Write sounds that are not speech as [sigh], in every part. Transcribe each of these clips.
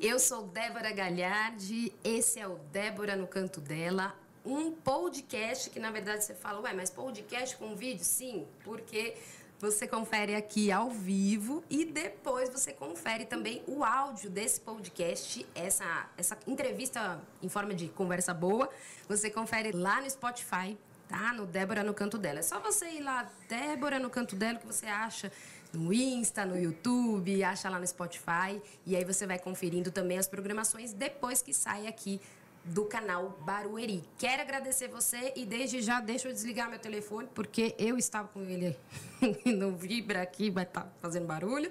Eu sou Débora Galhardi, esse é o Débora no Canto Dela, um podcast que na verdade você fala, ué, mas podcast com vídeo? Sim, porque você confere aqui ao vivo e depois você confere também o áudio desse podcast, essa, essa entrevista em forma de conversa boa, você confere lá no Spotify, tá? No Débora no Canto Dela. É só você ir lá, Débora no Canto Dela, que você acha no Insta, no YouTube, acha lá no Spotify. E aí você vai conferindo também as programações depois que sai aqui do canal Barueri. Quero agradecer você e desde já deixa eu desligar meu telefone, porque eu estava com ele [laughs] não vibra aqui, vai estar tá fazendo barulho.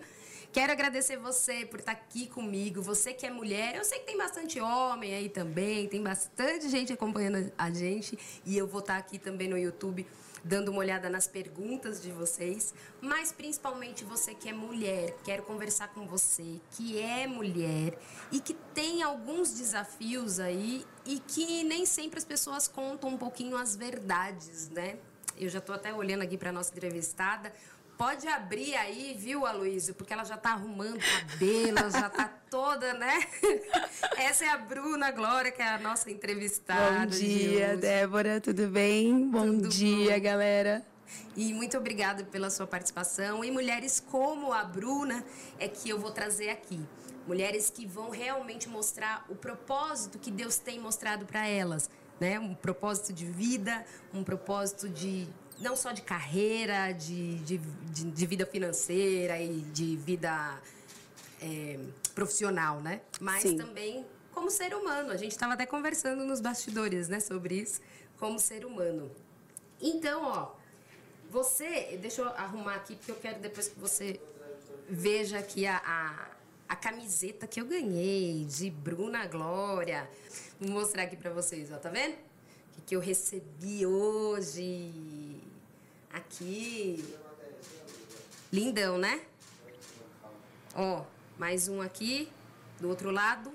Quero agradecer você por estar tá aqui comigo, você que é mulher. Eu sei que tem bastante homem aí também, tem bastante gente acompanhando a gente e eu vou estar tá aqui também no YouTube dando uma olhada nas perguntas de vocês, mas principalmente você que é mulher, quero conversar com você que é mulher e que tem alguns desafios aí e que nem sempre as pessoas contam um pouquinho as verdades, né? Eu já estou até olhando aqui para nossa entrevistada. Pode abrir aí, viu, Aloysio? Porque ela já está arrumando cabelo, já está toda, né? [laughs] Essa é a Bruna Glória, que é a nossa entrevistada. Bom dia, de Débora, tudo bem? Bom tudo dia, bom. galera. E muito obrigada pela sua participação. E mulheres como a Bruna é que eu vou trazer aqui. Mulheres que vão realmente mostrar o propósito que Deus tem mostrado para elas. Né? Um propósito de vida, um propósito de não só de carreira, de, de, de, de vida financeira e de vida é, profissional, né? Mas Sim. também como ser humano. A gente estava até conversando nos bastidores, né, sobre isso, como ser humano. Então, ó, você, deixa eu arrumar aqui porque eu quero depois que você veja aqui a, a, a camiseta que eu ganhei de Bruna Glória. Vou mostrar aqui para vocês, ó, tá vendo? O que eu recebi hoje aqui. Lindão, né? Ó, mais um aqui, do outro lado.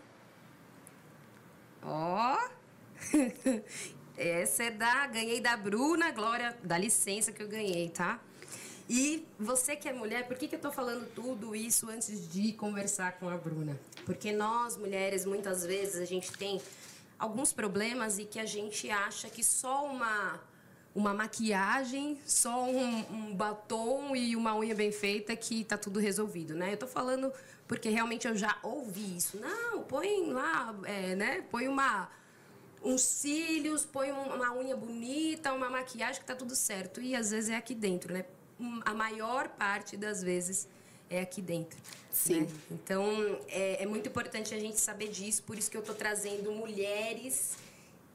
Ó. [laughs] Essa é da. Ganhei da Bruna Glória, da licença que eu ganhei, tá? E você que é mulher, por que, que eu tô falando tudo isso antes de conversar com a Bruna? Porque nós, mulheres, muitas vezes a gente tem alguns problemas e que a gente acha que só uma uma maquiagem, só um, um, batom e uma unha bem feita que tá tudo resolvido, né? Eu tô falando porque realmente eu já ouvi isso. Não, põe lá, é, né? Põe uma uns cílios, põe uma unha bonita, uma maquiagem que tá tudo certo. E às vezes é aqui dentro, né? A maior parte das vezes é aqui dentro. Sim. Né? Então é, é muito importante a gente saber disso. Por isso que eu tô trazendo mulheres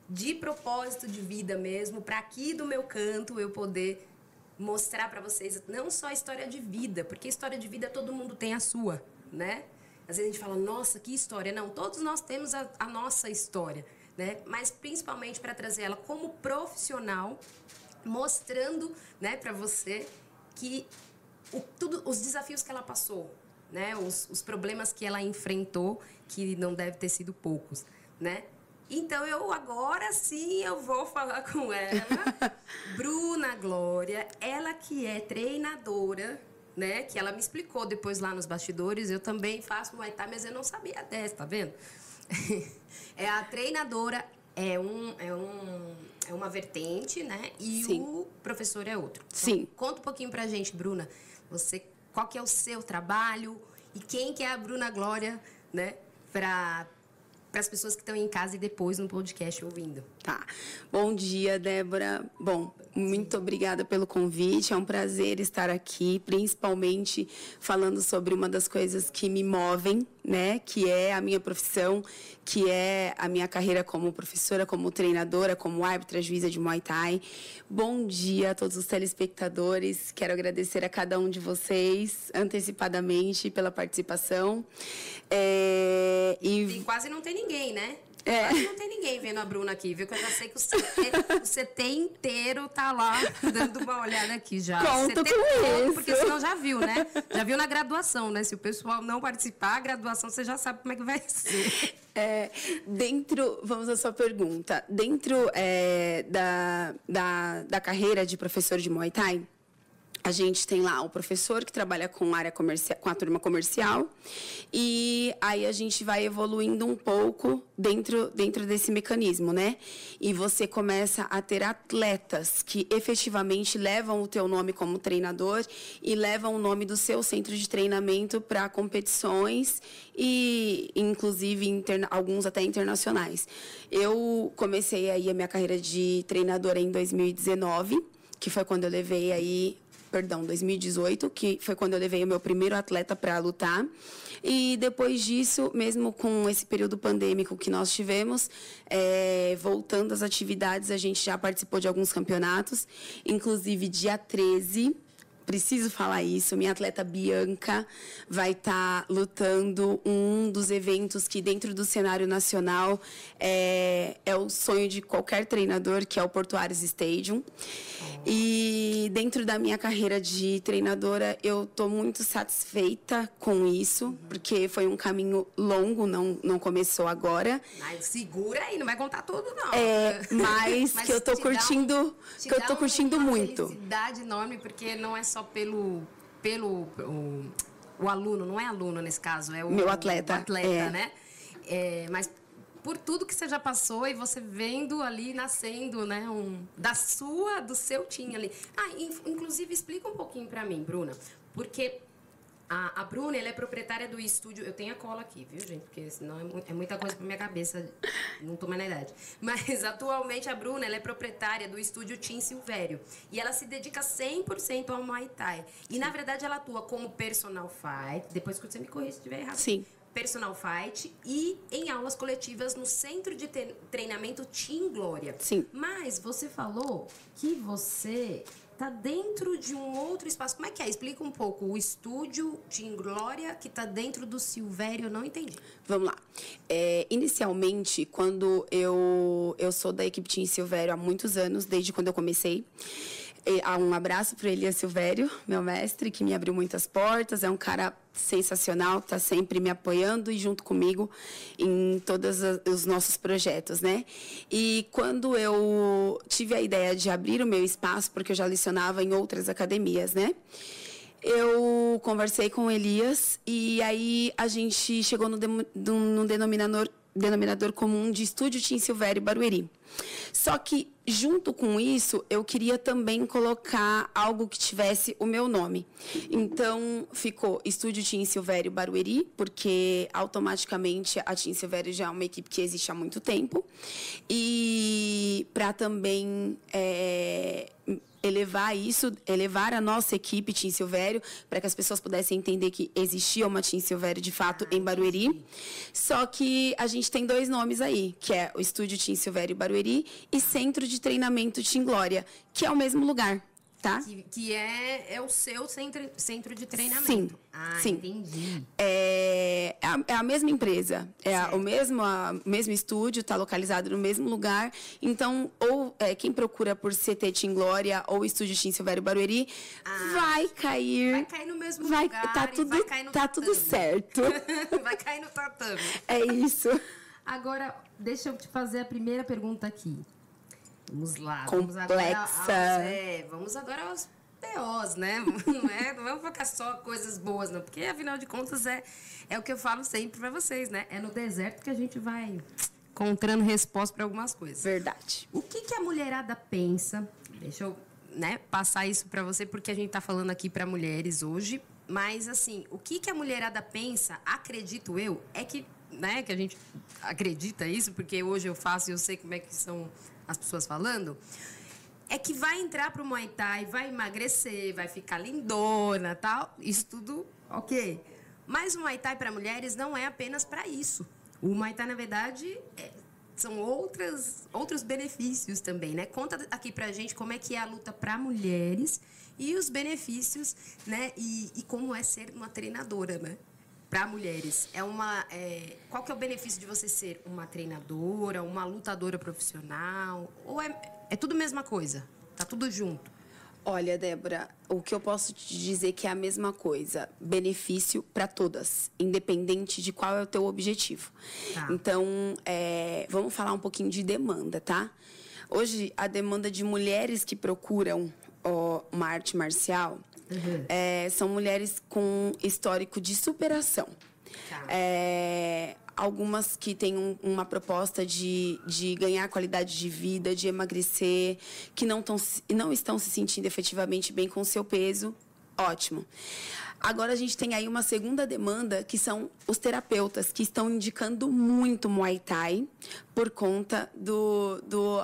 de propósito de vida mesmo, para aqui do meu canto eu poder mostrar para vocês não só a história de vida, porque história de vida todo mundo tem a sua, né? Às vezes a gente fala, nossa, que história. Não, todos nós temos a, a nossa história, né? Mas principalmente para trazer ela como profissional, mostrando, né, para você que o, tudo, os desafios que ela passou, né? Os, os problemas que ela enfrentou, que não deve ter sido poucos, né? Então eu agora sim eu vou falar com ela, [laughs] Bruna Glória, ela que é treinadora, né? Que ela me explicou depois lá nos bastidores. Eu também faço Muay Thai, mas eu não sabia dessa, tá vendo? [laughs] é a treinadora é um é um é uma vertente, né? E sim. o professor é outro. Então, sim. Conta um pouquinho pra gente, Bruna. Você qual que é o seu trabalho e quem que é a Bruna Glória, né? Para para as pessoas que estão em casa e depois no podcast ouvindo. Tá. Bom dia, Débora. Bom, muito obrigada pelo convite. É um prazer estar aqui, principalmente falando sobre uma das coisas que me movem, né? Que é a minha profissão, que é a minha carreira como professora, como treinadora, como árbitra juíza de Muay Thai. Bom dia a todos os telespectadores. Quero agradecer a cada um de vocês antecipadamente pela participação. É, e... e quase não tem ninguém, né? É. Não tem ninguém vendo a Bruna aqui, viu? Que eu já sei que o CT, o CT inteiro tá lá dando uma olhada aqui já. Conto CT com todo, isso. Porque senão já viu, né? Já viu na graduação, né? Se o pessoal não participar, a graduação você já sabe como é que vai ser. É, dentro, vamos à sua pergunta. Dentro é, da, da, da carreira de professor de Muay Thai, a gente tem lá o professor que trabalha com área comercial, com a turma comercial, e aí a gente vai evoluindo um pouco dentro, dentro desse mecanismo, né? E você começa a ter atletas que efetivamente levam o teu nome como treinador e levam o nome do seu centro de treinamento para competições e inclusive interna, alguns até internacionais. Eu comecei aí a minha carreira de treinadora em 2019, que foi quando eu levei aí perdão, 2018, que foi quando eu levei o meu primeiro atleta para lutar. E depois disso, mesmo com esse período pandêmico que nós tivemos, é, voltando às atividades, a gente já participou de alguns campeonatos, inclusive dia 13 preciso falar isso. Minha atleta Bianca vai estar tá lutando um dos eventos que, dentro do cenário nacional, é, é o sonho de qualquer treinador, que é o Portuários Stadium. E dentro da minha carreira de treinadora, eu estou muito satisfeita com isso, porque foi um caminho longo, não, não começou agora. Mas segura aí, não vai contar tudo, não. É, mas, [laughs] mas que eu estou curtindo, um, que eu tô curtindo uma muito. Felicidade enorme, porque não é só pelo pelo o, o aluno, não é aluno nesse caso, é o meu atleta, o atleta, é. né? É, mas por tudo que você já passou e você vendo ali nascendo, né, um, da sua, do seu time ali. Ah, inclusive explica um pouquinho para mim, Bruna, porque a, a Bruna, ela é proprietária do estúdio. Eu tenho a cola aqui, viu, gente? Porque senão é, é muita coisa pra minha cabeça. Não tô mais na idade. Mas [laughs] atualmente a Bruna, ela é proprietária do estúdio Tim Silvério. E ela se dedica 100% ao Muay Thai. E na verdade ela atua como personal fight. Depois que você me corrija se estiver errado. Sim personal fight e em aulas coletivas no centro de treinamento Team Glória. Sim. Mas você falou que você tá dentro de um outro espaço. Como é que é? Explica um pouco. O estúdio Team Glória que tá dentro do Silvério, eu não entendi. Vamos lá. É, inicialmente, quando eu, eu sou da equipe Team Silvério há muitos anos, desde quando eu comecei, um abraço para Elias Silvério, meu mestre, que me abriu muitas portas. É um cara sensacional, está sempre me apoiando e junto comigo em todos os nossos projetos, né? E quando eu tive a ideia de abrir o meu espaço, porque eu já lecionava em outras academias, né? Eu conversei com o Elias e aí a gente chegou no, de, no denominador denominador comum de Estúdio Tim Silvério Barueri. Só que, junto com isso, eu queria também colocar algo que tivesse o meu nome. Então, ficou Estúdio Tim Silvério Barueri, porque automaticamente a Tim Silvério já é uma equipe que existe há muito tempo. E para também é, elevar isso, elevar a nossa equipe Tim Silvério, para que as pessoas pudessem entender que existia uma Tim Silvério de fato em Barueri. Só que a gente tem dois nomes aí, que é o Estúdio Tim Silvério Barueri e Centro de Treinamento Tim Glória, que é o mesmo lugar. Tá? Que, que, é, é o seu centro, centro de treinamento. Sim. Ah, sim. entendi. É, é, a, é a mesma empresa. É a, o mesmo, a, mesmo estúdio, está localizado no mesmo lugar. Então, ou é, quem procura por CT Team Glória ou Estúdio Team Silvério Barueri ah, vai cair. Vai cair no mesmo vai, lugar. Tá tudo, vai cair no tá tudo certo. [laughs] vai cair no tatame. É isso. Agora, deixa eu te fazer a primeira pergunta aqui. Vamos lá. Complexa. Vamos agora, aos, é, vamos agora aos POs, né? [laughs] Não, é, não vamos focar só coisas boas, não. Porque, afinal de contas, é, é o que eu falo sempre para vocês, né? É no deserto que a gente vai encontrando resposta para algumas coisas. Verdade. O que, que a mulherada pensa? Deixa eu né, passar isso para você, porque a gente está falando aqui para mulheres hoje. Mas, assim, o que, que a mulherada pensa, acredito eu, é que, né, que a gente acredita isso, porque hoje eu faço e eu sei como é que são as pessoas falando, é que vai entrar para o Muay Thai, vai emagrecer, vai ficar lindona, tal. Isso tudo ok. Mas o Muay Thai para mulheres não é apenas para isso. O Muay Thai, na verdade, é, são outras, outros benefícios também, né? Conta aqui pra gente como é que é a luta para mulheres e os benefícios, né? E, e como é ser uma treinadora, né? Para mulheres é uma é, qual que é o benefício de você ser uma treinadora uma lutadora profissional? Ou é, é tudo a mesma coisa? Tá tudo junto? Olha Débora o que eu posso te dizer que é a mesma coisa. Benefício para todas independente de qual é o teu objetivo. Tá. então é, vamos falar um pouquinho de demanda tá? Hoje a demanda de mulheres que procuram ó, uma arte marcial Uhum. É, são mulheres com histórico de superação. Tá. É, algumas que têm um, uma proposta de, de ganhar qualidade de vida, de emagrecer, que não, tão, não estão se sentindo efetivamente bem com o seu peso. Ótimo. Agora a gente tem aí uma segunda demanda, que são os terapeutas, que estão indicando muito Muay Thai por conta do, do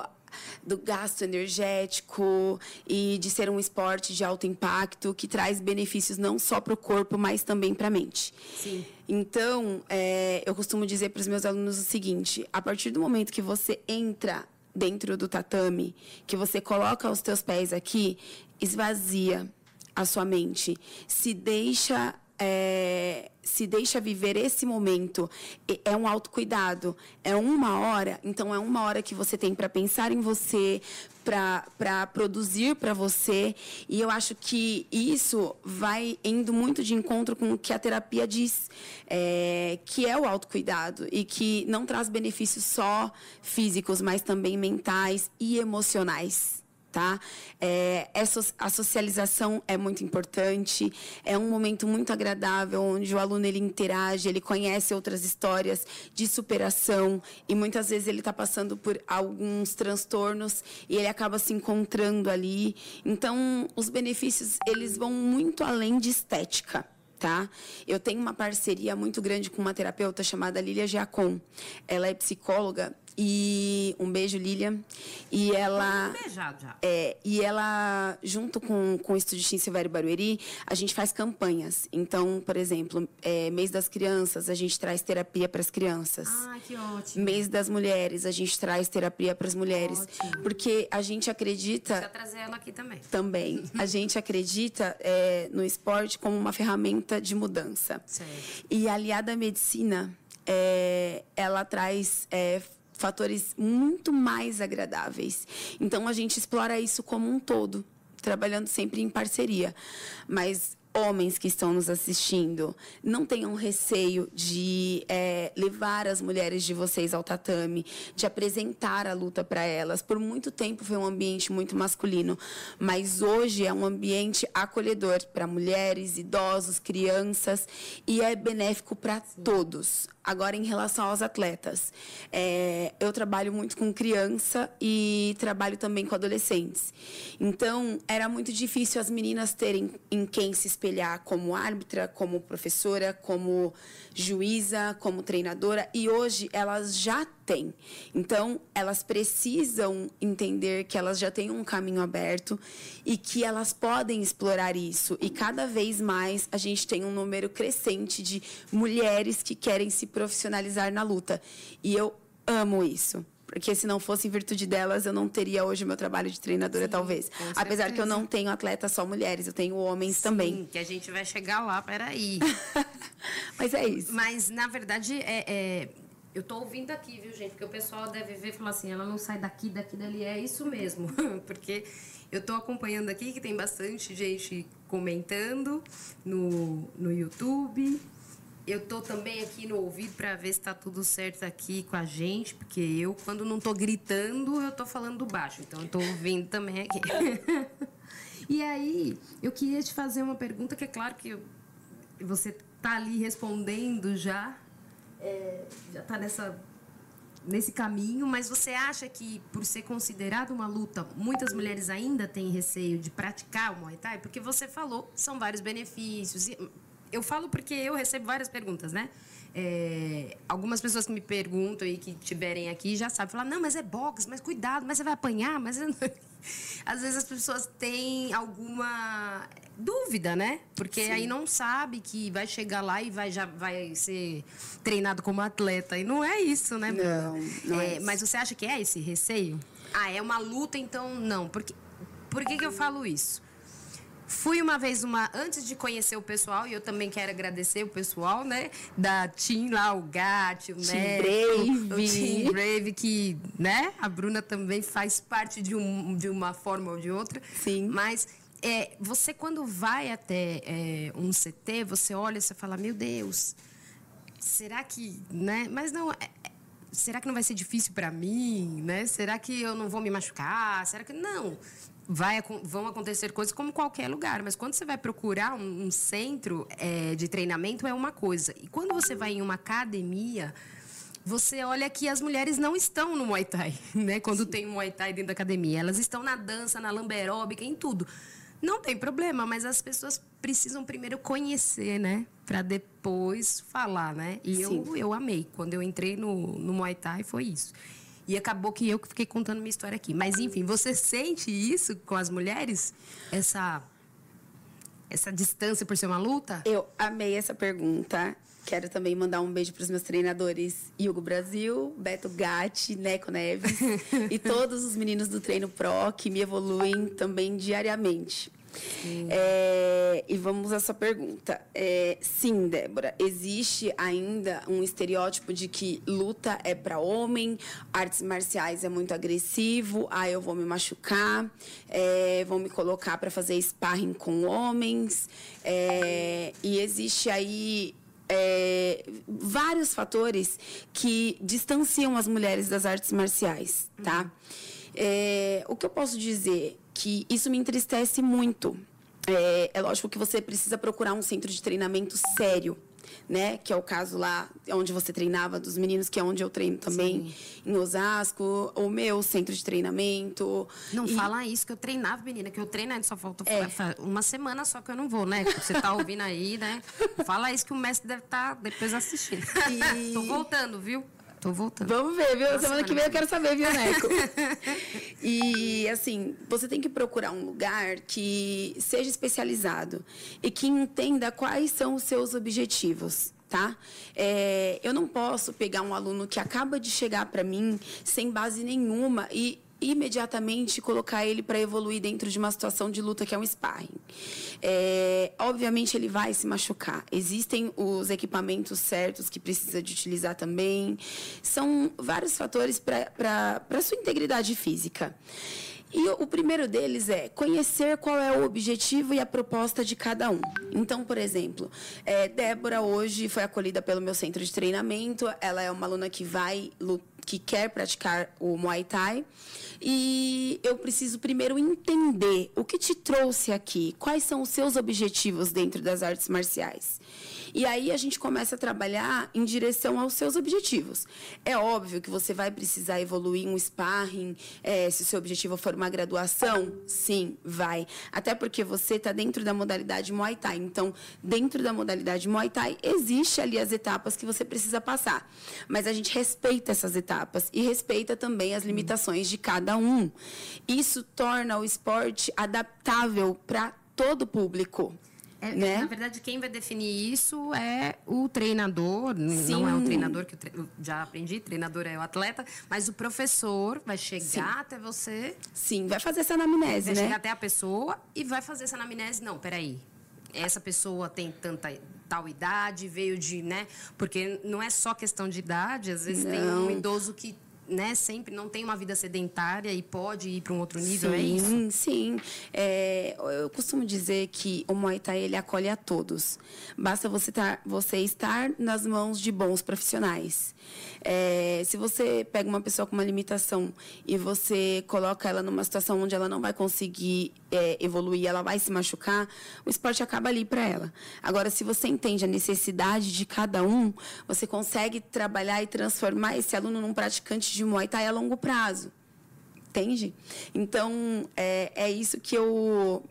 do gasto energético e de ser um esporte de alto impacto que traz benefícios não só para o corpo, mas também para a mente. Sim. Então, é, eu costumo dizer para os meus alunos o seguinte: a partir do momento que você entra dentro do tatame, que você coloca os teus pés aqui, esvazia a sua mente, se deixa é, se deixa viver esse momento, é um autocuidado, é uma hora, então é uma hora que você tem para pensar em você, para produzir para você, e eu acho que isso vai indo muito de encontro com o que a terapia diz, é, que é o autocuidado, e que não traz benefícios só físicos, mas também mentais e emocionais tá? É, a socialização é muito importante, é um momento muito agradável, onde o aluno ele interage, ele conhece outras histórias de superação e muitas vezes ele está passando por alguns transtornos e ele acaba se encontrando ali. Então, os benefícios eles vão muito além de estética. Tá? Eu tenho uma parceria muito grande com uma terapeuta chamada Lilia Giacom. Ela é psicóloga e um beijo, Lilian. E ela. Beijado já. É, e ela, junto com, com o Estúdio Tim Silvério Barueri, a gente faz campanhas. Então, por exemplo, é, mês das crianças, a gente traz terapia para as crianças. Ah, que ótimo. Mês das mulheres, a gente traz terapia para as mulheres. Ótimo. Porque a gente acredita. Precisa trazer ela aqui também. Também. [laughs] a gente acredita é, no esporte como uma ferramenta de mudança. Certo. E aliada à medicina, é, ela traz é, fatores muito mais agradáveis. Então a gente explora isso como um todo, trabalhando sempre em parceria. Mas homens que estão nos assistindo, não tenham receio de é, levar as mulheres de vocês ao tatame, de apresentar a luta para elas. Por muito tempo foi um ambiente muito masculino, mas hoje é um ambiente acolhedor para mulheres, idosos, crianças e é benéfico para todos. Agora, em relação aos atletas, é, eu trabalho muito com criança e trabalho também com adolescentes. Então, era muito difícil as meninas terem em quem se espelhar como árbitra, como professora, como juíza, como treinadora, e hoje elas já têm. Então, elas precisam entender que elas já têm um caminho aberto e que elas podem explorar isso. E cada vez mais a gente tem um número crescente de mulheres que querem se profissionalizar na luta. E eu amo isso. Porque se não fosse em virtude delas, eu não teria hoje o meu trabalho de treinadora, Sim, talvez. Apesar que eu não tenho atletas só mulheres, eu tenho homens Sim, também. que a gente vai chegar lá, peraí. [laughs] Mas é isso. Mas, na verdade, é, é, eu tô ouvindo aqui, viu, gente? Porque o pessoal deve ver e falar assim, ela não sai daqui, daqui, dali. É isso mesmo. [laughs] Porque eu tô acompanhando aqui que tem bastante gente comentando no, no YouTube eu tô também aqui no ouvido para ver se tá tudo certo aqui com a gente, porque eu, quando não tô gritando, eu tô falando baixo. Então, eu tô ouvindo também aqui. [laughs] e aí, eu queria te fazer uma pergunta que é claro que você tá ali respondendo já, é, já tá nessa nesse caminho, mas você acha que por ser considerado uma luta, muitas mulheres ainda têm receio de praticar o Muay Thai? Porque você falou, são vários benefícios eu falo porque eu recebo várias perguntas, né? É, algumas pessoas que me perguntam e que estiverem aqui já sabem falar, não, mas é boxe, mas cuidado, mas você vai apanhar, mas [laughs] às vezes as pessoas têm alguma dúvida, né? Porque Sim. aí não sabe que vai chegar lá e vai já vai ser treinado como atleta e não é isso, né? Não, não é, é Mas você acha que é esse receio? Ah, é uma luta, então não. Porque por que, que eu falo isso? Fui uma vez uma antes de conhecer o pessoal e eu também quero agradecer o pessoal, né, da Team lá, o Gat, o Neto, Brave, o Team Brave que, né, a Bruna também faz parte de, um, de uma forma ou de outra. Sim. Mas é, você quando vai até é, um CT, você olha e você fala, meu Deus, será que, né? Mas não, é, será que não vai ser difícil para mim, né? Será que eu não vou me machucar? Será que não? Vai, vão acontecer coisas como qualquer lugar, mas quando você vai procurar um, um centro é, de treinamento é uma coisa. E quando você vai em uma academia, você olha que as mulheres não estão no Muay Thai, [laughs] né? Quando Sim. tem Muay Thai dentro da academia. Elas estão na dança, na lamberóbica, em tudo. Não tem problema, mas as pessoas precisam primeiro conhecer, né? Para depois falar, né? E eu, eu amei. Quando eu entrei no, no Muay Thai, foi isso. E acabou que eu que fiquei contando minha história aqui. Mas, enfim, você sente isso com as mulheres? Essa, essa distância por ser uma luta? Eu amei essa pergunta. Quero também mandar um beijo para os meus treinadores Hugo Brasil, Beto Gatti, Neco Neves [laughs] e todos os meninos do Treino Pro que me evoluem também diariamente. É, e vamos à sua pergunta. É, sim, Débora, existe ainda um estereótipo de que luta é para homem, artes marciais é muito agressivo, ah, eu vou me machucar, é, vão me colocar para fazer sparring com homens. É, e existe aí é, vários fatores que distanciam as mulheres das artes marciais, tá? Uhum. É, o que eu posso dizer que isso me entristece muito. É, é lógico que você precisa procurar um centro de treinamento sério, né? Que é o caso lá onde você treinava dos meninos, que é onde eu treino também, Sim. em Osasco, o meu centro de treinamento. Não e... fala isso, que eu treinava, menina, que eu treino só falta é. uma semana só que eu não vou, né? Você tá ouvindo aí, né? Fala isso que o mestre deve estar tá depois assistindo. [laughs] E... Tô voltando, viu? Tô voltando. Vamos ver, viu? Semana, semana que vem eu quero saber, viu, Neco? [laughs] e, assim, você tem que procurar um lugar que seja especializado e que entenda quais são os seus objetivos. Tá? É, eu não posso pegar um aluno que acaba de chegar para mim sem base nenhuma e imediatamente colocar ele para evoluir dentro de uma situação de luta que é um sparring. É, obviamente ele vai se machucar. Existem os equipamentos certos que precisa de utilizar também. São vários fatores para a sua integridade física. E o primeiro deles é conhecer qual é o objetivo e a proposta de cada um. Então, por exemplo, é, Débora hoje foi acolhida pelo meu centro de treinamento. Ela é uma aluna que vai que quer praticar o Muay Thai. E eu preciso primeiro entender o que te trouxe aqui, quais são os seus objetivos dentro das artes marciais. E aí a gente começa a trabalhar em direção aos seus objetivos. É óbvio que você vai precisar evoluir um sparring, é, se o seu objetivo for uma graduação, sim, vai. Até porque você está dentro da modalidade Muay Thai. Então, dentro da modalidade Muay Thai, existe ali as etapas que você precisa passar. Mas a gente respeita essas etapas e respeita também as limitações de cada um. Isso torna o esporte adaptável para todo público. É, né? Na verdade, quem vai definir isso é o treinador. Sim. Não é o treinador que eu já aprendi, treinador é o atleta, mas o professor vai chegar Sim. até você. Sim, vai fazer essa anamnese, vai né? chegar até a pessoa e vai fazer essa anamnese. Não, peraí. Essa pessoa tem tanta tal idade, veio de, né? Porque não é só questão de idade, às vezes não. tem um idoso que né, sempre não tem uma vida sedentária e pode ir para um outro nível, sim, é isso? Sim, é, eu costumo dizer que o Muay Thai ele acolhe a todos. Basta você, tar, você estar nas mãos de bons profissionais. É, se você pega uma pessoa com uma limitação e você coloca ela numa situação onde ela não vai conseguir é, evoluir, ela vai se machucar, o esporte acaba ali para ela. Agora, se você entende a necessidade de cada um, você consegue trabalhar e transformar esse aluno num praticante de Muay Thai a longo prazo. Entende? Então, é, é isso que eu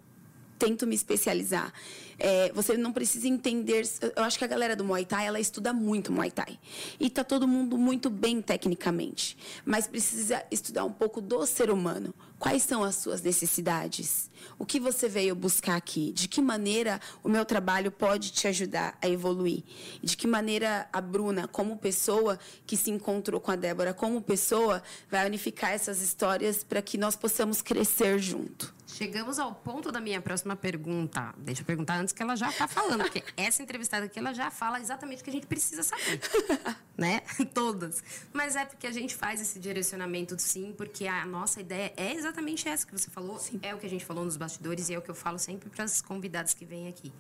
tento me especializar. É, você não precisa entender. Eu acho que a galera do Muay Thai ela estuda muito Muay Thai. E está todo mundo muito bem tecnicamente. Mas precisa estudar um pouco do ser humano. Quais são as suas necessidades? O que você veio buscar aqui? De que maneira o meu trabalho pode te ajudar a evoluir? De que maneira a Bruna, como pessoa que se encontrou com a Débora, como pessoa, vai unificar essas histórias para que nós possamos crescer junto? Chegamos ao ponto da minha próxima pergunta. Deixa eu perguntar antes que ela já está falando, porque [laughs] essa entrevistada aqui ela já fala exatamente o que a gente precisa saber, [laughs] né? Todas. Mas é porque a gente faz esse direcionamento, sim, porque a nossa ideia é exatamente essa que você falou, sim. é o que a gente falou nos bastidores e é o que eu falo sempre para as convidadas que vêm aqui.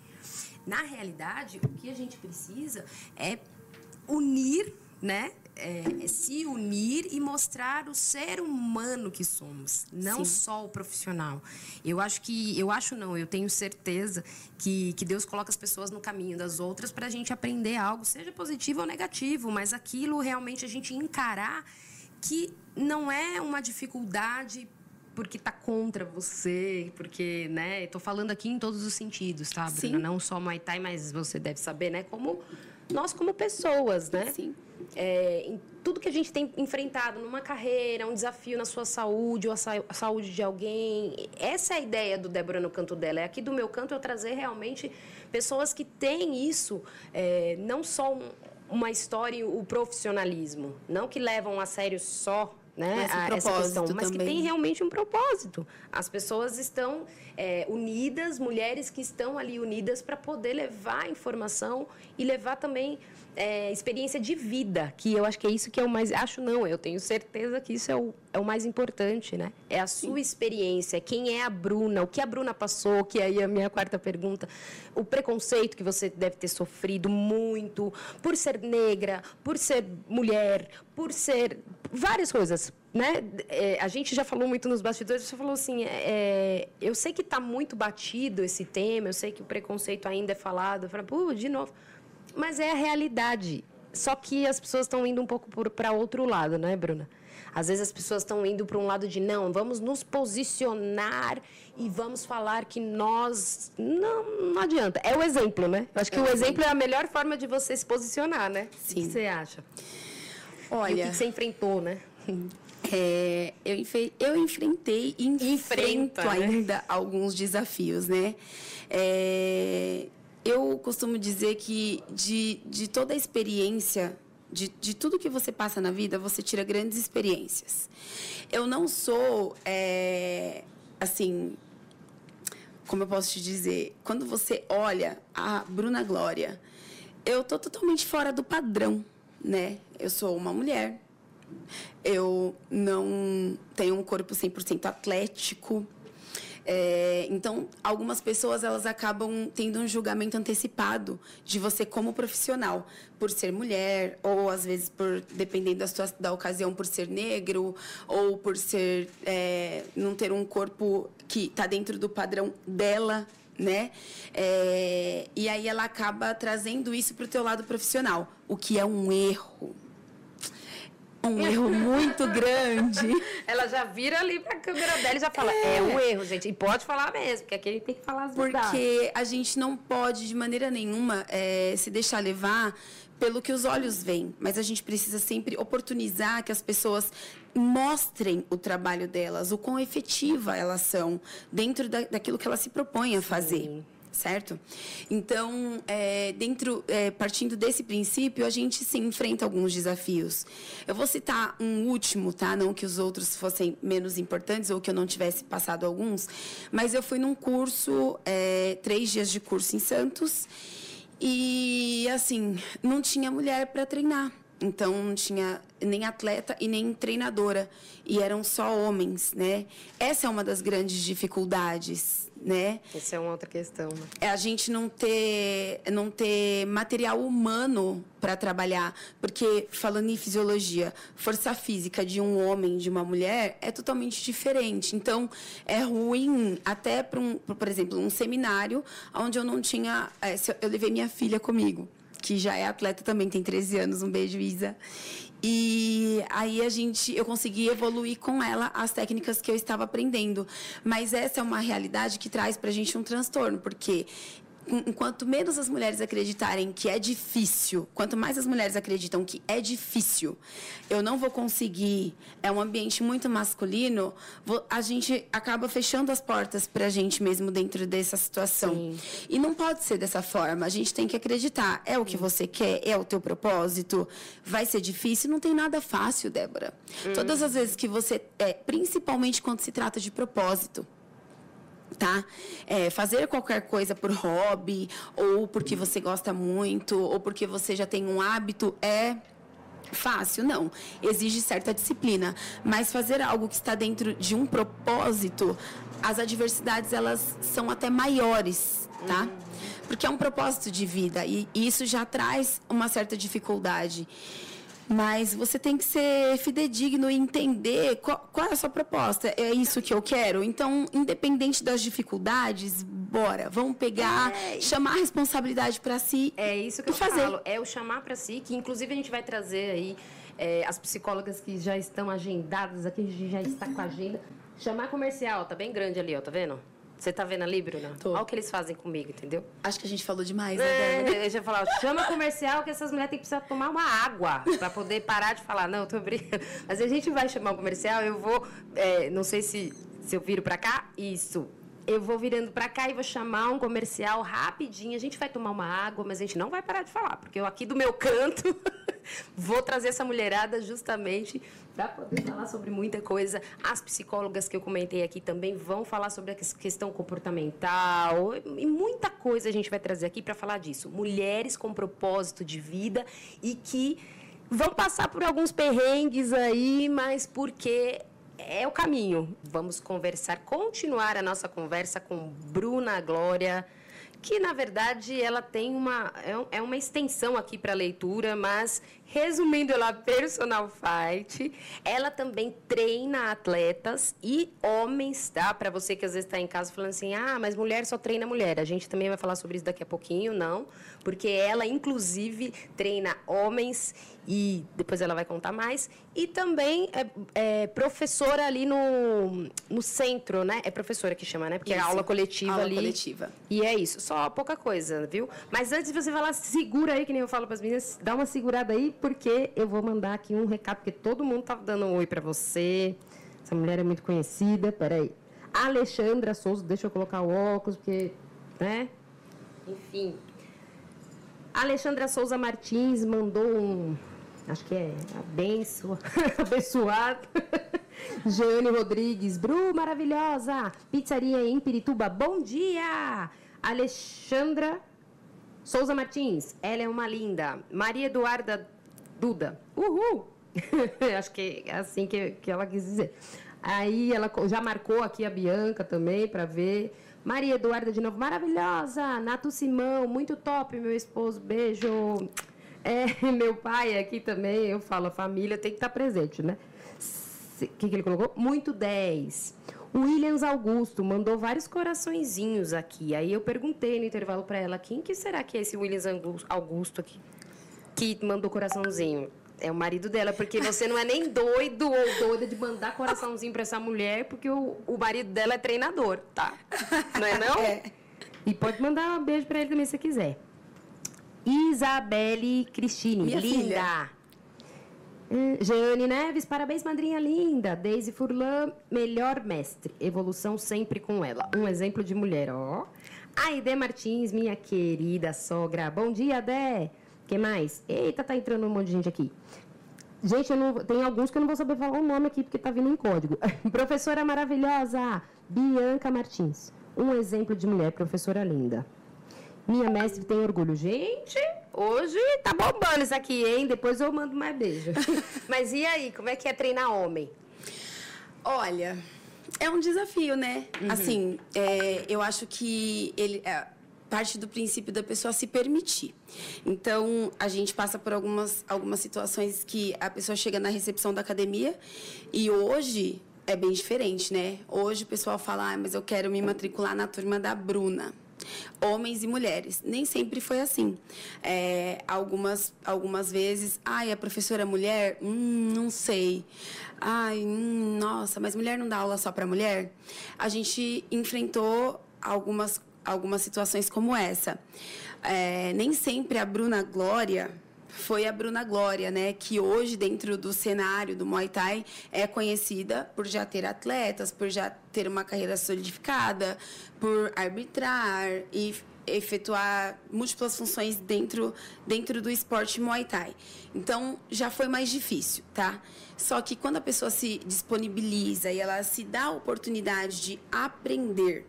Na realidade, o que a gente precisa é unir, né? É, se unir e mostrar o ser humano que somos, não Sim. só o profissional. Eu acho que, eu acho não, eu tenho certeza que, que Deus coloca as pessoas no caminho das outras para a gente aprender algo, seja positivo ou negativo, mas aquilo realmente a gente encarar que não é uma dificuldade porque tá contra você, porque, né, tô falando aqui em todos os sentidos, tá, Bruna? Sim. Não só Muay Thai, mas você deve saber, né, como nós como pessoas, né? Sim. É, em tudo que a gente tem enfrentado numa carreira, um desafio na sua saúde ou a, sa a saúde de alguém. Essa é a ideia do Débora no canto dela. É aqui do meu canto eu trazer realmente pessoas que têm isso, é, não só um, uma história e o profissionalismo, não que levam a sério só né, a, essa questão, mas também. que tem realmente um propósito. As pessoas estão é, unidas, mulheres que estão ali unidas para poder levar informação e levar também é, experiência de vida, que eu acho que é isso que é o mais. Acho não, eu tenho certeza que isso é o, é o mais importante, né? É a sua Sim. experiência, quem é a Bruna, o que a Bruna passou, que aí é a minha quarta pergunta. O preconceito que você deve ter sofrido muito por ser negra, por ser mulher, por ser. várias coisas. Né? É, a gente já falou muito nos bastidores, você falou assim, é, eu sei que está muito batido esse tema, eu sei que o preconceito ainda é falado, eu falo, de novo mas é a realidade. Só que as pessoas estão indo um pouco para outro lado, né, Bruna? Às vezes as pessoas estão indo para um lado de não, vamos nos posicionar e vamos falar que nós. Não, não adianta. É o exemplo, né? Eu acho que é o exemplo é a melhor forma de você se posicionar, né? Sim. O que você acha? Olha. E o que você enfrentou, né? [laughs] É, eu, eu enfrentei e enfrento Enfrenta, né? ainda né? alguns desafios, né? É, eu costumo dizer que de, de toda a experiência, de, de tudo que você passa na vida, você tira grandes experiências. Eu não sou, é, assim, como eu posso te dizer, quando você olha a Bruna Glória, eu tô totalmente fora do padrão, né? Eu sou uma mulher, eu não tenho um corpo 100% atlético, é, então, algumas pessoas elas acabam tendo um julgamento antecipado de você como profissional, por ser mulher, ou às vezes por, dependendo da, situação, da ocasião, por ser negro, ou por ser é, não ter um corpo que está dentro do padrão dela, né? É, e aí ela acaba trazendo isso para o teu lado profissional, o que é um erro um erro muito grande. [laughs] Ela já vira ali para a câmera dela e já fala: é. é um erro, gente. E pode falar mesmo, porque aqui gente tem que falar as. Porque a gente não pode, de maneira nenhuma, é, se deixar levar pelo que os olhos veem, mas a gente precisa sempre oportunizar que as pessoas mostrem o trabalho delas, o quão efetiva elas são dentro da, daquilo que elas se propõem a fazer. Sim certo? Então, é, dentro, é, partindo desse princípio, a gente se enfrenta alguns desafios. Eu vou citar um último, tá? Não que os outros fossem menos importantes ou que eu não tivesse passado alguns, mas eu fui num curso, é, três dias de curso em Santos, e assim, não tinha mulher para treinar. Então não tinha nem atleta e nem treinadora e eram só homens, né? Essa é uma das grandes dificuldades né? Isso é uma outra questão. Né? É a gente não ter, não ter material humano para trabalhar, porque falando em fisiologia, força física de um homem, de uma mulher é totalmente diferente. Então é ruim até para um, por exemplo, um seminário onde eu não tinha, é, eu levei minha filha comigo que já é atleta também, tem 13 anos, um beijo, Isa. E aí a gente, eu consegui evoluir com ela as técnicas que eu estava aprendendo. Mas essa é uma realidade que traz para a gente um transtorno, porque enquanto menos as mulheres acreditarem que é difícil, quanto mais as mulheres acreditam que é difícil, eu não vou conseguir, é um ambiente muito masculino, a gente acaba fechando as portas para a gente mesmo dentro dessa situação. Sim. E não pode ser dessa forma. A gente tem que acreditar. É o que você quer? É o teu propósito? Vai ser difícil? Não tem nada fácil, Débora. Hum. Todas as vezes que você, é, principalmente quando se trata de propósito, tá? É, fazer qualquer coisa por hobby, ou porque você gosta muito, ou porque você já tem um hábito, é fácil, não. Exige certa disciplina. Mas fazer algo que está dentro de um propósito, as adversidades, elas são até maiores, tá? Porque é um propósito de vida e isso já traz uma certa dificuldade. Mas você tem que ser fidedigno e entender qual, qual, é a sua proposta. É isso que eu quero? Então, independente das dificuldades, bora. Vamos pegar, é, chamar a responsabilidade para si. É isso que eu fazer. falo. É o chamar para si, que inclusive a gente vai trazer aí é, as psicólogas que já estão agendadas aqui, a gente já está com a agenda. Chamar comercial, tá bem grande ali, ó, tá vendo? Você tá vendo ali, Bruna? Tô. Olha o que eles fazem comigo, entendeu? Acho que a gente falou demais, né? É, deixa eu falar, chama comercial que essas mulheres têm que precisar tomar uma água para poder parar de falar. Não, tô brincando. Mas a gente vai chamar o comercial, eu vou. É, não sei se, se eu viro para cá. Isso eu vou virando para cá e vou chamar um comercial rapidinho. A gente vai tomar uma água, mas a gente não vai parar de falar, porque eu aqui do meu canto [laughs] vou trazer essa mulherada justamente para poder falar sobre muita coisa. As psicólogas que eu comentei aqui também vão falar sobre a questão comportamental e muita coisa a gente vai trazer aqui para falar disso. Mulheres com propósito de vida e que vão passar por alguns perrengues aí, mas porque é o caminho. Vamos conversar, continuar a nossa conversa com Bruna Glória, que na verdade ela tem uma é, é uma extensão aqui para leitura, mas Resumindo, ela é personal fight. Ela também treina atletas e homens, tá? Para você que às vezes está em casa falando assim, ah, mas mulher só treina mulher. A gente também vai falar sobre isso daqui a pouquinho, não? Porque ela, inclusive, treina homens e depois ela vai contar mais. E também é, é, professora ali no, no centro, né? É professora que chama, né? Porque isso. é aula coletiva aula ali. coletiva. E é isso, só pouca coisa, viu? Mas antes de você falar, segura aí, que nem eu falo para as meninas, dá uma segurada aí, porque eu vou mandar aqui um recado, porque todo mundo tá dando um oi para você. Essa mulher é muito conhecida. Peraí. Alexandra Souza, deixa eu colocar o óculos, porque, né? Enfim. Alexandra Souza Martins mandou um. Acho que é abençoa, [laughs] abençoado. [laughs] Jeane Rodrigues, Bru, maravilhosa. Pizzaria em Pirituba, bom dia. Alexandra Souza Martins, ela é uma linda. Maria Eduarda Duda. Uhul! [laughs] Acho que é assim que, que ela quis dizer. Aí ela já marcou aqui a Bianca também para ver. Maria Eduarda de novo, maravilhosa! Nato Simão, muito top, meu esposo, beijo. É, [laughs] meu pai aqui também, eu falo, a família tem que estar presente, né? O que, que ele colocou? Muito 10. O Williams Augusto mandou vários coraçõezinhos aqui. Aí eu perguntei no intervalo para ela, quem que será que é esse Williams Augusto aqui? Que mandou coraçãozinho. É o marido dela, porque você não é nem doido ou doida de mandar coraçãozinho para essa mulher, porque o, o marido dela é treinador, tá? Não é não? [laughs] É. E pode mandar um beijo para ele também se quiser. Isabelle Cristine, Minha linda. Filha. Hum, Jeane Neves, parabéns, madrinha linda. Deise Furlan, melhor mestre. Evolução sempre com ela. Um exemplo de mulher, ó. Aide Martins, minha querida sogra. Bom dia, Dé que mais? Eita, tá entrando um monte de gente aqui. Gente, eu não, tem alguns que eu não vou saber falar o nome aqui porque tá vindo em código. [laughs] professora maravilhosa, Bianca Martins. Um exemplo de mulher, professora linda. Minha mestre tem orgulho. Gente, hoje tá bombando isso aqui, hein? Depois eu mando mais beijo. [laughs] Mas e aí, como é que é treinar homem? Olha, é um desafio, né? Uhum. Assim, é, eu acho que ele. É, parte do princípio da pessoa se permitir. Então, a gente passa por algumas, algumas situações que a pessoa chega na recepção da academia e hoje é bem diferente, né? Hoje o pessoal fala, ah, mas eu quero me matricular na turma da Bruna. Homens e mulheres. Nem sempre foi assim. É, algumas, algumas vezes, ai, a professora é mulher? Hum, não sei. Ai, hum, nossa, mas mulher não dá aula só para mulher? A gente enfrentou algumas algumas situações como essa. É, nem sempre a Bruna Glória foi a Bruna Glória, né, que hoje dentro do cenário do Muay Thai é conhecida por já ter atletas, por já ter uma carreira solidificada, por arbitrar e efetuar múltiplas funções dentro dentro do esporte Muay Thai. Então já foi mais difícil, tá? Só que quando a pessoa se disponibiliza e ela se dá a oportunidade de aprender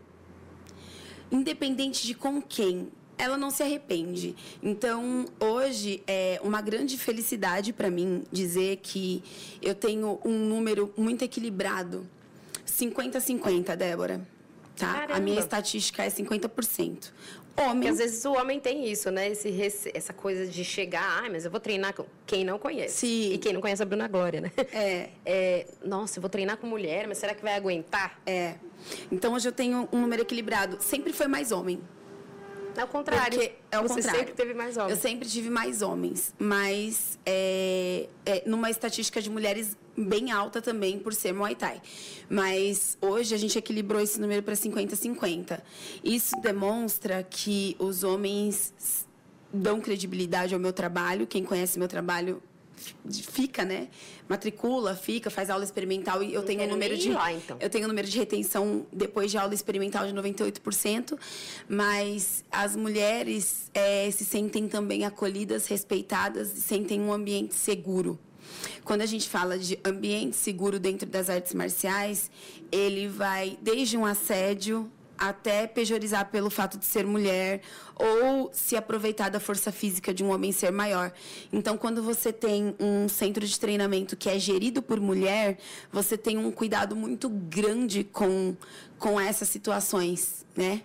independente de com quem, ela não se arrepende. Então, hoje é uma grande felicidade para mim dizer que eu tenho um número muito equilibrado. 50-50, Débora. Tá? A minha estatística é 50%. Homem. Porque às vezes o homem tem isso, né? Esse, essa coisa de chegar, ah, mas eu vou treinar com quem não conhece. Sim. E quem não conhece a Bruna Glória, né? É. [laughs] é. Nossa, eu vou treinar com mulher, mas será que vai aguentar? É. Então hoje eu tenho um número equilibrado. Sempre foi mais homem. É o contrário. Porque é o Você contrário. sempre teve mais homens. Eu sempre tive mais homens, mas é, é, numa estatística de mulheres bem alta também por ser Muay Thai. Mas hoje a gente equilibrou esse número para 50-50. Isso demonstra que os homens dão credibilidade ao meu trabalho. Quem conhece meu trabalho fica, né? Matricula, fica, faz aula experimental e eu tenho um número de lá, então. eu tenho um número de retenção depois de aula experimental de 98%, mas as mulheres é, se sentem também acolhidas, respeitadas, sentem um ambiente seguro. Quando a gente fala de ambiente seguro dentro das artes marciais, ele vai desde um assédio até pejorizar pelo fato de ser mulher ou se aproveitar da força física de um homem ser maior. Então, quando você tem um centro de treinamento que é gerido por mulher, você tem um cuidado muito grande com, com essas situações, né?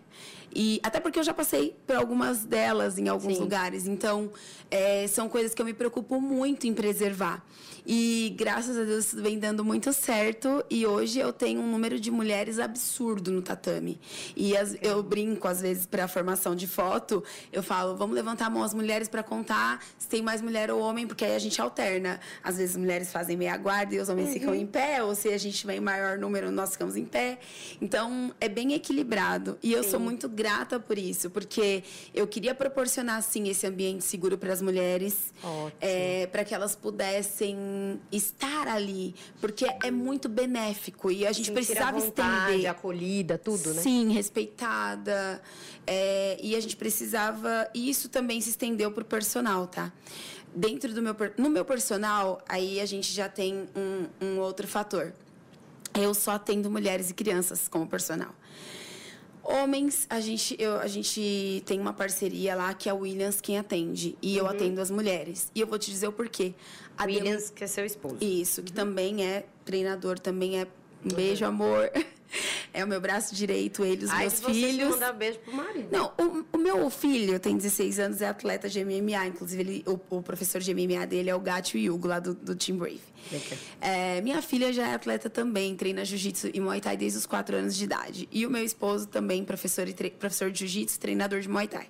E até porque eu já passei por algumas delas em alguns Sim. lugares. Então, é, são coisas que eu me preocupo muito em preservar. E graças a Deus vem dando muito certo. E hoje eu tenho um número de mulheres absurdo no tatame. E as, eu brinco, às vezes, para a formação de foto, eu falo: vamos levantar a mão as mulheres para contar se tem mais mulher ou homem, porque aí a gente alterna. Às vezes as mulheres fazem meia guarda e os homens uhum. ficam em pé, ou se a gente vem maior número, nós ficamos em pé. Então é bem equilibrado. E eu Sim. sou muito grata por isso, porque eu queria proporcionar, assim, esse ambiente seguro para as mulheres, é, para que elas pudessem estar ali, porque é muito benéfico e a gente Sentir precisava a vontade, estender. acolhida, tudo, né? Sim, respeitada. É, e a gente precisava. E isso também se estendeu para o personal, tá? Dentro do meu. No meu personal, aí a gente já tem um, um outro fator. Eu só atendo mulheres e crianças como personal. Homens, a gente, eu, a gente tem uma parceria lá que é o Williams quem atende. E eu uhum. atendo as mulheres. E eu vou te dizer o porquê. A Williams, Dem... que é seu esposo. Isso, que uhum. também é treinador, também é. Um beijo, amor. [laughs] É o meu braço direito, ele, os Ai, meus filhos. mandar beijo pro marido. Não, o, o, meu filho tem 16 anos, é atleta de MMA. Inclusive, ele, o, o professor de MMA dele é o Gato Yugo, lá do, do Team Brave. É, minha filha já é atleta também, treina jiu-jitsu e muay thai desde os 4 anos de idade. E o meu esposo também, professor, e professor de jiu-jitsu, treinador de muay thai.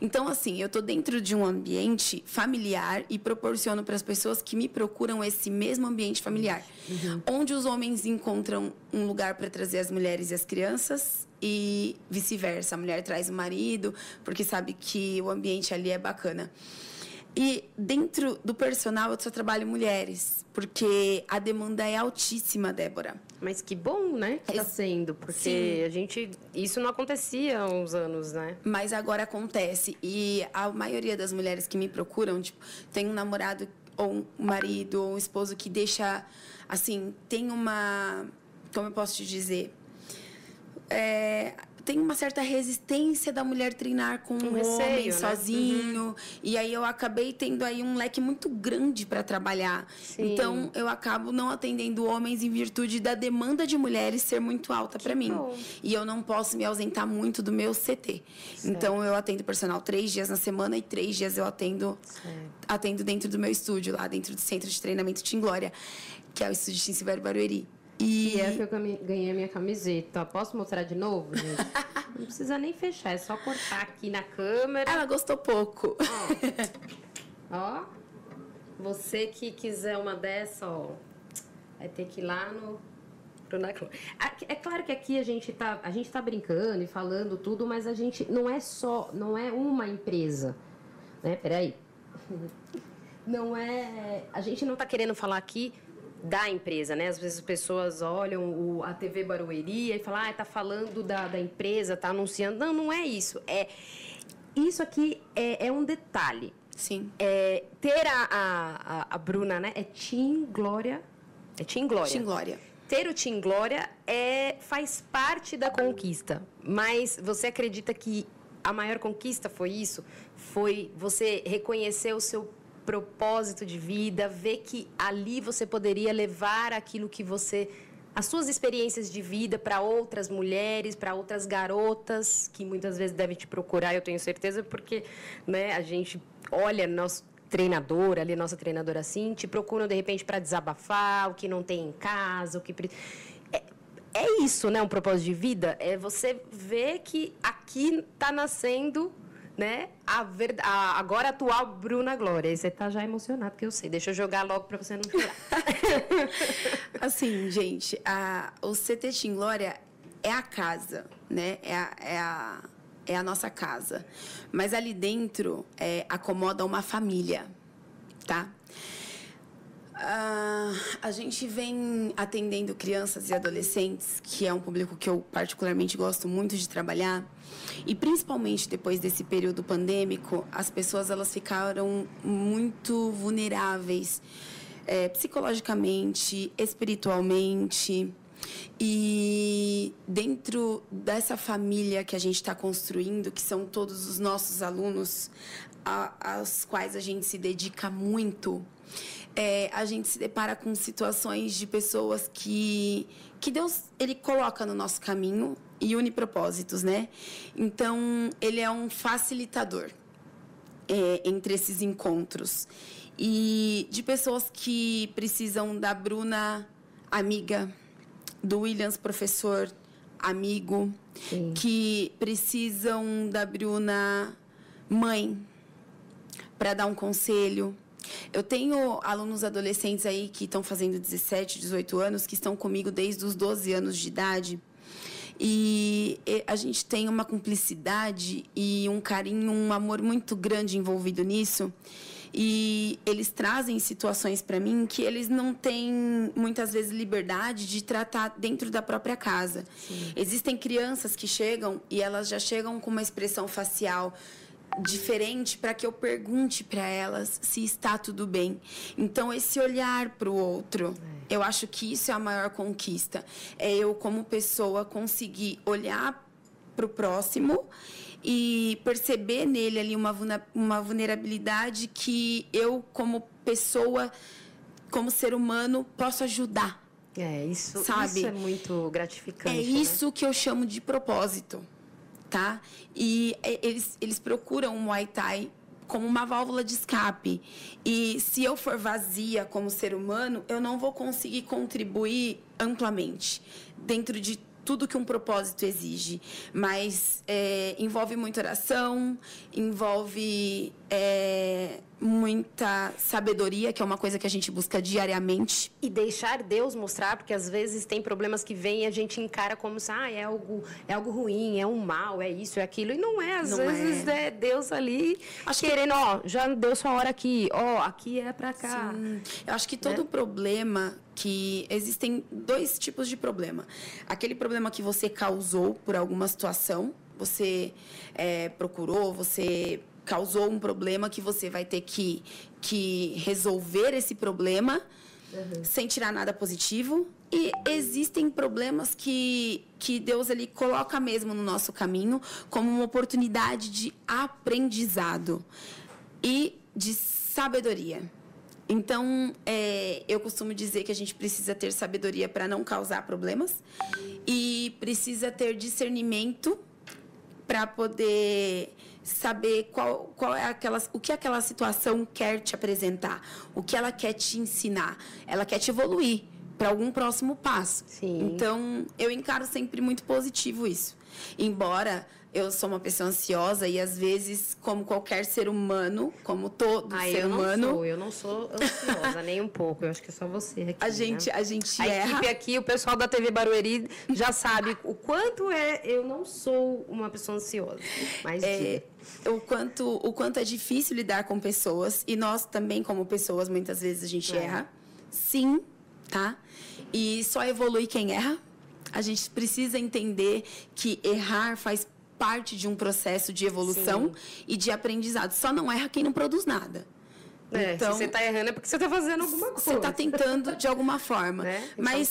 Então, assim, eu tô dentro de um ambiente familiar e proporciono para as pessoas que me procuram esse mesmo ambiente familiar. Uhum. Onde os homens encontram um lugar para trazer as mulheres e as crianças e vice-versa. A mulher traz o marido, porque sabe que o ambiente ali é bacana. E dentro do personal eu só trabalho mulheres, porque a demanda é altíssima, Débora. Mas que bom, né? Está sendo, porque Sim. a gente isso não acontecia há uns anos, né? Mas agora acontece e a maioria das mulheres que me procuram, tipo, tem um namorado ou um marido ou um esposo que deixa assim, tem uma, como eu posso te dizer, é, tem uma certa resistência da mulher treinar com um, um receio, homem né? sozinho. Uhum. E aí eu acabei tendo aí um leque muito grande para trabalhar. Sim. Então eu acabo não atendendo homens em virtude da demanda de mulheres ser muito alta para mim. Bom. E eu não posso me ausentar muito do meu CT. Certo. Então eu atendo personal três dias na semana e três dias eu atendo atendo dentro do meu estúdio, lá dentro do centro de treinamento Tim Glória, que é o estúdio de Silvério Barueri. E... e é que eu ganhei a minha camiseta. Posso mostrar de novo, gente? [laughs] Não precisa nem fechar, é só cortar aqui na câmera. Ela gostou pouco. Ó, ó você que quiser uma dessa, ó, vai ter que ir lá no é claro que aqui a gente tá, a gente tá brincando e falando tudo, mas a gente não é só, não é uma empresa, né? Peraí. [laughs] Não é, a gente não tá querendo falar aqui da empresa, né? Às vezes as pessoas olham o, a TV Barueri e falam, ah, tá falando da, da empresa, tá anunciando. Não, não é isso. É, isso aqui é, é um detalhe. Sim. É, ter a, a, a, Bruna, né? É Tim Glória. É Tim Glória. Tim Glória. Ter o Tim Glória é, faz parte da conquista. Mas você acredita que a maior conquista foi isso? Foi você reconhecer o seu propósito de vida, ver que ali você poderia levar aquilo que você as suas experiências de vida para outras mulheres, para outras garotas que muitas vezes devem te procurar, eu tenho certeza, porque né, a gente olha nosso treinador, ali nossa treinadora assim, te procuram de repente para desabafar, o que não tem em casa, o que é, é isso, né? Um propósito de vida é você ver que aqui está nascendo né? A, ver, a agora atual Bruna Glória. Você tá já emocionado, porque eu sei. Deixa eu jogar logo para você não chorar. [laughs] assim, gente, a, o CT Team Glória é a casa, né? É a, é a, é a nossa casa. Mas ali dentro é, acomoda uma família, tá? Uh, a gente vem atendendo crianças e adolescentes, que é um público que eu particularmente gosto muito de trabalhar. E principalmente depois desse período pandêmico, as pessoas elas ficaram muito vulneráveis é, psicologicamente, espiritualmente. E dentro dessa família que a gente está construindo, que são todos os nossos alunos, aos quais a gente se dedica muito, é, a gente se depara com situações de pessoas que, que Deus ele coloca no nosso caminho e une propósitos, né? Então, ele é um facilitador é, entre esses encontros. E de pessoas que precisam da Bruna amiga, do Williams professor amigo, Sim. que precisam da Bruna mãe para dar um conselho, eu tenho alunos adolescentes aí que estão fazendo 17, 18 anos, que estão comigo desde os 12 anos de idade. E a gente tem uma cumplicidade e um carinho, um amor muito grande envolvido nisso. E eles trazem situações para mim que eles não têm muitas vezes liberdade de tratar dentro da própria casa. Sim. Existem crianças que chegam e elas já chegam com uma expressão facial diferente para que eu pergunte para elas se está tudo bem. Então, esse olhar para o outro, eu acho que isso é a maior conquista. É eu, como pessoa, conseguir olhar para o próximo e perceber nele ali uma, uma vulnerabilidade que eu, como pessoa, como ser humano, posso ajudar. É, isso, sabe? isso é muito gratificante. É isso né? que eu chamo de propósito tá? E eles, eles procuram o Muay Thai como uma válvula de escape. E se eu for vazia como ser humano, eu não vou conseguir contribuir amplamente dentro de tudo que um propósito exige. Mas é, envolve muita oração, envolve é, muita sabedoria, que é uma coisa que a gente busca diariamente. E deixar Deus mostrar, porque às vezes tem problemas que vêm e a gente encara como se ah, é algo, é algo ruim, é um mal, é isso, é aquilo. E não é, às não vezes é. é. Deus ali acho querendo, que... ó, já deu sua hora aqui, ó, aqui é para cá. Sim. Eu acho que todo né? problema que existem dois tipos de problema. Aquele problema que você causou por alguma situação, você é, procurou, você causou um problema que você vai ter que, que resolver esse problema uhum. sem tirar nada positivo. E existem problemas que, que Deus ele coloca mesmo no nosso caminho como uma oportunidade de aprendizado e de sabedoria. Então, é, eu costumo dizer que a gente precisa ter sabedoria para não causar problemas e precisa ter discernimento para poder saber qual, qual é aquela, o que aquela situação quer te apresentar, o que ela quer te ensinar. Ela quer te evoluir para algum próximo passo. Sim. Então, eu encaro sempre muito positivo isso. Embora eu sou uma pessoa ansiosa e às vezes, como qualquer ser humano, como todo ah, ser eu humano, não sou, eu não sou ansiosa nem um pouco. Eu acho que é só você aqui. A gente, né? a gente a erra. equipe aqui, o pessoal da TV Barueri já sabe o quanto é. Eu não sou uma pessoa ansiosa, mas é, o quanto o quanto é difícil lidar com pessoas e nós também como pessoas muitas vezes a gente é. erra. Sim, tá? E só evolui quem erra. A gente precisa entender que errar faz parte de um processo de evolução Sim. e de aprendizado. Só não erra quem não produz nada. É, então, se você está errando é porque você está fazendo alguma coisa. Você está tentando de alguma forma. Né? Então Mas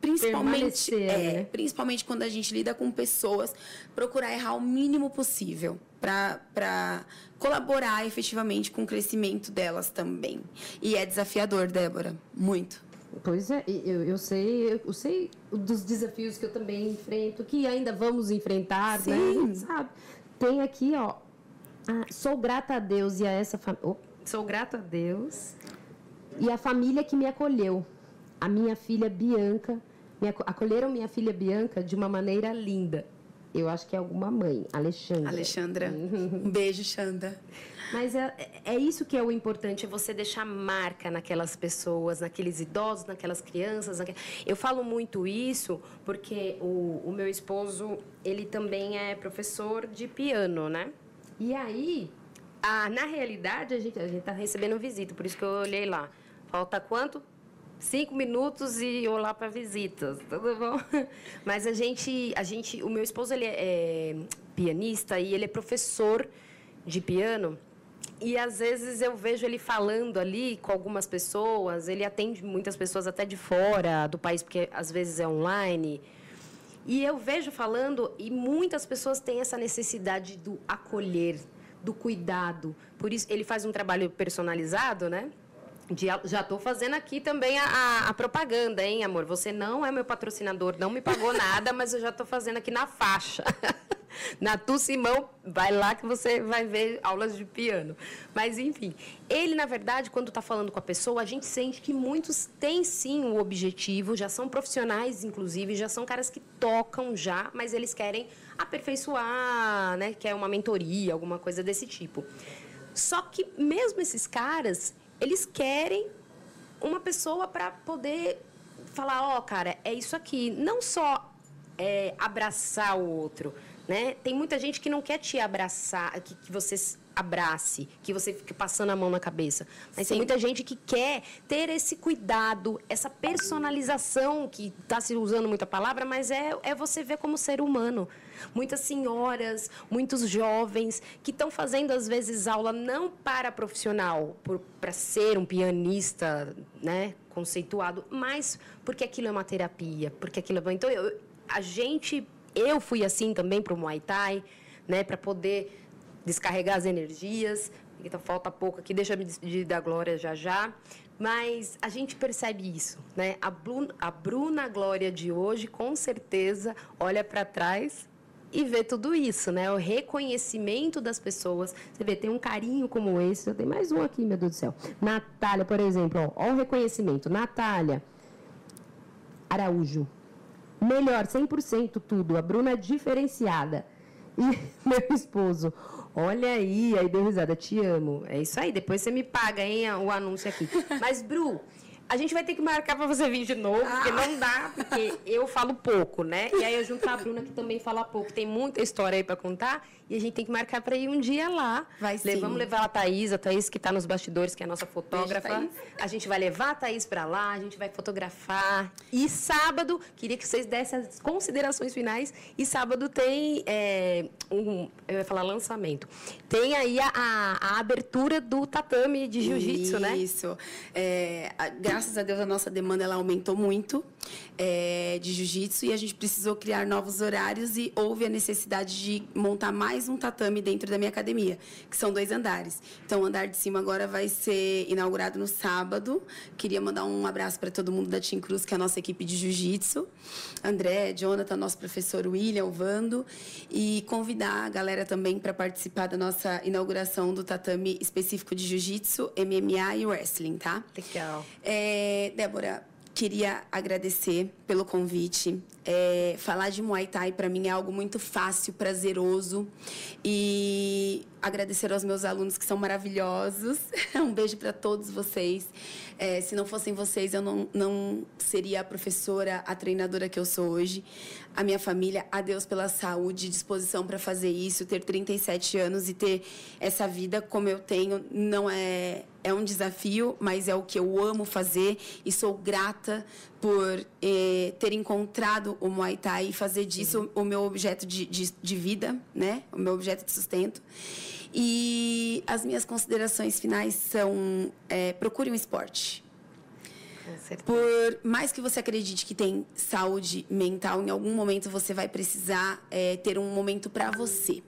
principalmente, é, né? principalmente quando a gente lida com pessoas, procurar errar o mínimo possível para colaborar efetivamente com o crescimento delas também. E é desafiador, Débora, muito. Pois é, eu, eu sei, eu sei dos desafios que eu também enfrento, que ainda vamos enfrentar, né? Sim. né? Sabe? Tem aqui, ó. Ah, sou grata a Deus e a essa família. Oh, sou grata a Deus e a família que me acolheu. A minha filha Bianca. Me acolheram minha filha Bianca de uma maneira linda. Eu acho que é alguma mãe, Alexandra. Alexandra. Um beijo, Xanda. Mas é, é isso que é o importante, é você deixar marca naquelas pessoas, naqueles idosos, naquelas crianças. Eu falo muito isso porque o, o meu esposo, ele também é professor de piano, né? E aí, a, na realidade, a gente a está recebendo visita, por isso que eu olhei lá. Falta quanto? Cinco minutos e olá para visitas, tudo bom? [laughs] Mas a gente, a gente, o meu esposo ele é, é pianista e ele é professor de piano. E às vezes eu vejo ele falando ali com algumas pessoas, ele atende muitas pessoas até de fora do país, porque às vezes é online. E eu vejo falando, e muitas pessoas têm essa necessidade do acolher, do cuidado. Por isso, ele faz um trabalho personalizado, né? De, já estou fazendo aqui também a, a, a, propaganda, hein, amor? Você não é meu patrocinador, não me pagou [laughs] nada, mas eu já estou fazendo aqui na faixa. [laughs] na Tu Simão, vai lá que você vai ver aulas de piano. Mas, enfim, ele, na verdade, quando está falando com a pessoa, a gente sente que muitos têm sim o objetivo, já são profissionais, inclusive, já são caras que tocam já, mas eles querem aperfeiçoar, né? Quer uma mentoria, alguma coisa desse tipo. Só que mesmo esses caras, eles querem uma pessoa para poder falar, ó, oh, cara, é isso aqui. Não só é, abraçar o outro, né? Tem muita gente que não quer te abraçar, que, que você abrace, que você fique passando a mão na cabeça. Mas Sim. tem muita gente que quer ter esse cuidado, essa personalização, que está se usando muita palavra, mas é, é você ver como ser humano. Muitas senhoras, muitos jovens que estão fazendo, às vezes, aula não para profissional, para ser um pianista né, conceituado, mas porque aquilo é uma terapia, porque aquilo é. Então, eu, a gente. Eu fui assim também para o Muay Thai, né, para poder descarregar as energias. Então, falta pouco aqui, deixa me despedir da Glória já já. Mas a gente percebe isso, né? A a Bruna Glória de hoje, com certeza, olha para trás e vê tudo isso, né? O reconhecimento das pessoas. Você vê, tem um carinho como esse. Eu tenho mais um aqui, meu Deus do céu. Natália, por exemplo, ó, ó o reconhecimento. Natália Araújo. Melhor, 100% tudo. A Bruna é diferenciada. E [laughs] meu esposo, Olha aí, aí deu risada, te amo. É isso aí, depois você me paga, hein, o anúncio aqui. Mas, Bru, a gente vai ter que marcar para você vir de novo, ah. porque não dá, porque eu falo pouco, né? E aí eu junto com a Bruna, que também fala pouco. Tem muita história aí para contar. E a gente tem que marcar para ir um dia lá. Vai sim. Vamos levar a Thaís, a Thaís que está nos bastidores, que é a nossa fotógrafa. Beijo, a gente vai levar a Thaís para lá, a gente vai fotografar. E sábado, queria que vocês dessem as considerações finais. E sábado tem é, um, eu ia falar lançamento. Tem aí a, a, a abertura do tatame de jiu-jitsu, né? Isso. É, graças a Deus a nossa demanda ela aumentou muito é, de jiu-jitsu e a gente precisou criar novos horários e houve a necessidade de montar mais um tatame dentro da minha academia, que são dois andares. Então, o andar de cima agora vai ser inaugurado no sábado. Queria mandar um abraço para todo mundo da Team Cruz, que é a nossa equipe de jiu-jitsu. André, Jonathan, nosso professor William, o Vando. E convidar a galera também para participar da nossa inauguração do tatame específico de jiu-jitsu, MMA e wrestling, tá? Legal. É, Débora, Queria agradecer pelo convite. É, falar de Muay Thai para mim é algo muito fácil, prazeroso. E agradecer aos meus alunos que são maravilhosos. [laughs] um beijo para todos vocês. É, se não fossem vocês, eu não, não seria a professora, a treinadora que eu sou hoje. A minha família, a Deus pela saúde, disposição para fazer isso, ter 37 anos e ter essa vida como eu tenho, não é é um desafio, mas é o que eu amo fazer e sou grata por eh, ter encontrado o Muay Thai e fazer disso uhum. o meu objeto de, de, de, vida, né? O meu objeto de sustento. E as minhas considerações finais são: é, procure um esporte. Por mais que você acredite que tem saúde mental, em algum momento você vai precisar é, ter um momento para você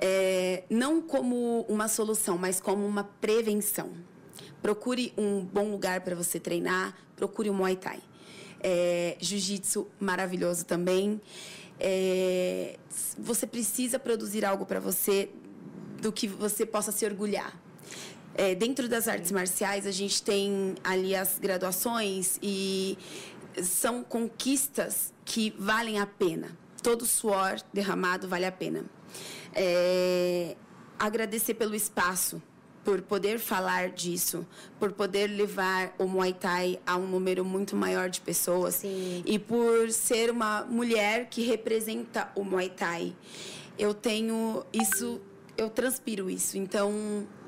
é, não como uma solução, mas como uma prevenção. procure um bom lugar para você treinar, procure o Muay Thai. É, Jiu-Jitsu maravilhoso também. É, você precisa produzir algo para você do que você possa se orgulhar. É, dentro das artes marciais, a gente tem ali as graduações e são conquistas que valem a pena. Todo suor derramado vale a pena. É, agradecer pelo espaço, por poder falar disso, por poder levar o Muay Thai a um número muito maior de pessoas Sim. e por ser uma mulher que representa o Muay Thai. Eu tenho isso eu transpiro isso. Então,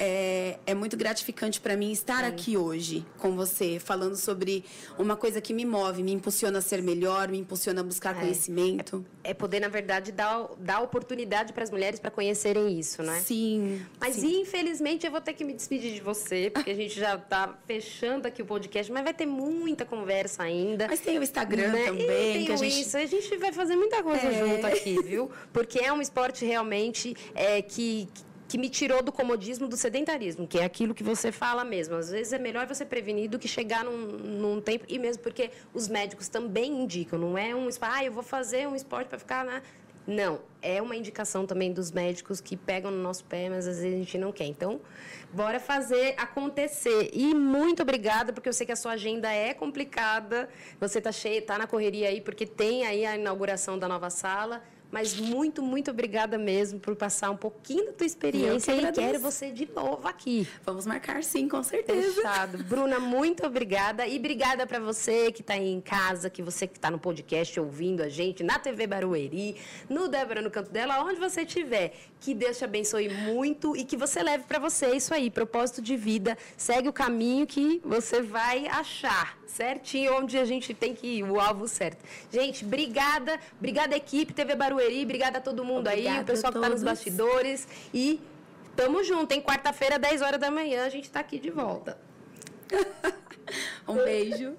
é, é muito gratificante para mim estar Sim. aqui hoje com você, falando sobre uma coisa que me move, me impulsiona a ser melhor, me impulsiona a buscar é. conhecimento. É, é, poder, na verdade, dar, dar oportunidade para as mulheres para conhecerem isso, né? Sim. Mas, sim. infelizmente, eu vou ter que me despedir de você, porque a gente já está fechando aqui o podcast, mas vai ter muita conversa ainda. Mas tem o Instagram né? também. E que a gente... isso. A gente vai fazer muita coisa é. junto aqui, viu? Porque é um esporte realmente é, que que me tirou do comodismo do sedentarismo, que é aquilo que você fala mesmo. Às vezes é melhor você prevenir do que chegar num, num tempo, e mesmo porque os médicos também indicam, não é um ah, eu vou fazer um esporte para ficar na. Não, é uma indicação também dos médicos que pegam no nosso pé, mas às vezes a gente não quer. Então, bora fazer acontecer. E muito obrigada, porque eu sei que a sua agenda é complicada. Você está cheia, está na correria aí, porque tem aí a inauguração da nova sala. Mas muito, muito obrigada mesmo por passar um pouquinho da tua experiência que e quero você de novo aqui. Vamos marcar sim, com certeza. Fechado. [laughs] Bruna, muito obrigada. E obrigada para você que está aí em casa, que você que está no podcast ouvindo a gente, na TV Barueri, no Débora no Canto dela, onde você estiver. Que Deus te abençoe muito e que você leve para você isso aí, propósito de vida. Segue o caminho que você vai achar certinho onde a gente tem que ir, o alvo certo. Gente, obrigada. Obrigada, equipe TV Barueri. Obrigada a todo mundo aí, o pessoal que está nos bastidores. E tamo junto, em quarta-feira, 10 horas da manhã, a gente está aqui de volta. [laughs] um beijo.